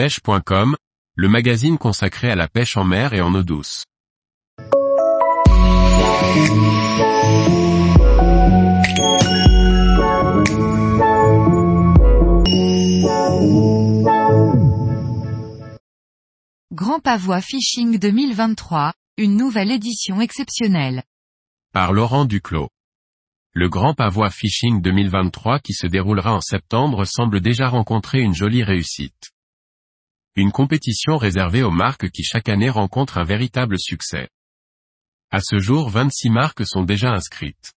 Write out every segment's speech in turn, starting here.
pêche.com, le magazine consacré à la pêche en mer et en eau douce. Grand Pavois Fishing 2023, une nouvelle édition exceptionnelle. Par Laurent Duclos. Le Grand Pavois Fishing 2023 qui se déroulera en septembre semble déjà rencontrer une jolie réussite. Une compétition réservée aux marques qui chaque année rencontrent un véritable succès. À ce jour 26 marques sont déjà inscrites.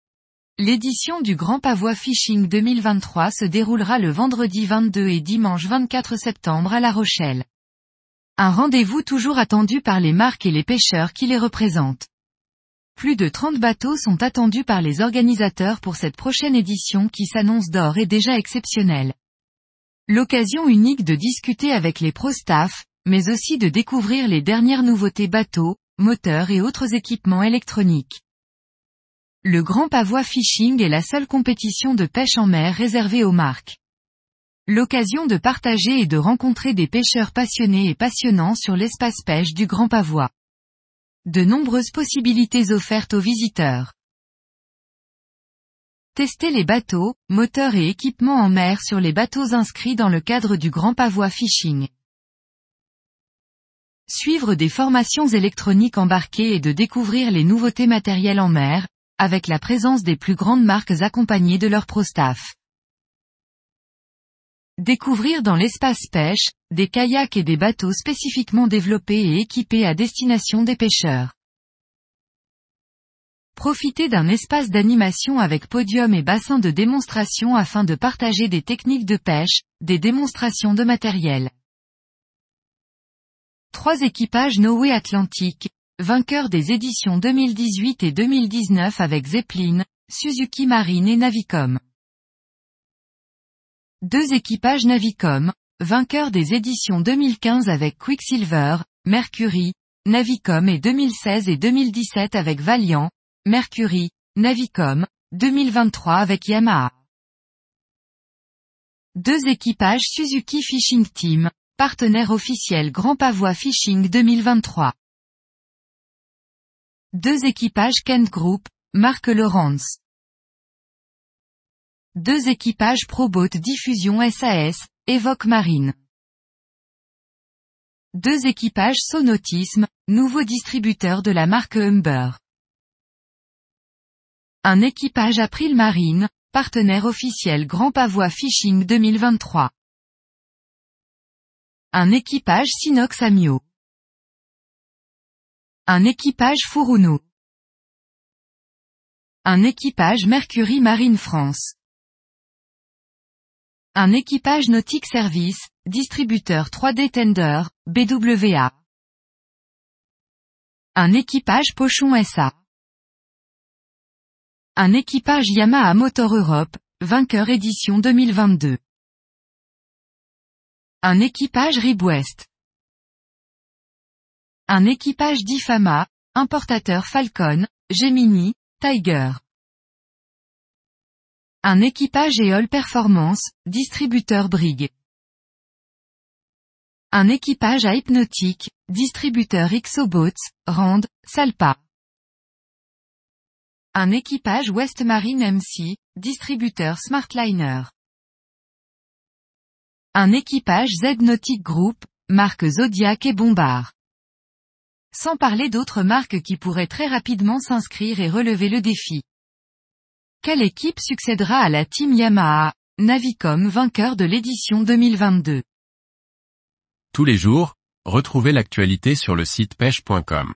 L'édition du Grand Pavois Fishing 2023 se déroulera le vendredi 22 et dimanche 24 septembre à La Rochelle. Un rendez-vous toujours attendu par les marques et les pêcheurs qui les représentent. Plus de 30 bateaux sont attendus par les organisateurs pour cette prochaine édition qui s'annonce d'or et déjà exceptionnelle. L'occasion unique de discuter avec les pro-staff, mais aussi de découvrir les dernières nouveautés bateaux, moteurs et autres équipements électroniques. Le Grand Pavois Fishing est la seule compétition de pêche en mer réservée aux marques. L'occasion de partager et de rencontrer des pêcheurs passionnés et passionnants sur l'espace pêche du Grand Pavois. De nombreuses possibilités offertes aux visiteurs. Tester les bateaux, moteurs et équipements en mer sur les bateaux inscrits dans le cadre du Grand Pavois Fishing. Suivre des formations électroniques embarquées et de découvrir les nouveautés matérielles en mer, avec la présence des plus grandes marques accompagnées de leur pro-staff. Découvrir dans l'espace pêche, des kayaks et des bateaux spécifiquement développés et équipés à destination des pêcheurs. Profiter d'un espace d'animation avec podium et bassin de démonstration afin de partager des techniques de pêche, des démonstrations de matériel. Trois équipages Noé Atlantique, vainqueurs des éditions 2018 et 2019 avec Zeppelin, Suzuki Marine et Navicom. Deux équipages Navicom, vainqueurs des éditions 2015 avec Quicksilver, Mercury, Navicom et 2016 et 2017 avec Valiant, Mercury, Navicom, 2023 avec Yamaha. Deux équipages Suzuki Fishing Team, partenaire officiel Grand Pavois Fishing 2023. Deux équipages Kent Group, marque Lawrence. Deux équipages Proboat Diffusion SAS, Evoque Marine. Deux équipages Sonotisme, nouveau distributeur de la marque Humber. Un équipage April Marine, partenaire officiel Grand Pavois Fishing 2023. Un équipage Sinox Amio. Un équipage Furuno. Un équipage Mercury Marine France. Un équipage Nautique Service, distributeur 3D Tender, BWA. Un équipage Pochon SA. Un équipage Yamaha Motor Europe, vainqueur édition 2022. Un équipage Ribwest. Un équipage d'Ifama, importateur Falcon, Gemini, Tiger. Un équipage Eol Performance, distributeur Brig. Un équipage à Hypnotique, distributeur Xobots, Rand, Salpa. Un équipage Westmarine MC, distributeur Smartliner. Un équipage Z Nautic Group, marque Zodiac et Bombard. Sans parler d'autres marques qui pourraient très rapidement s'inscrire et relever le défi. Quelle équipe succédera à la Team Yamaha, Navicom vainqueur de l'édition 2022 Tous les jours, retrouvez l'actualité sur le site pêche.com.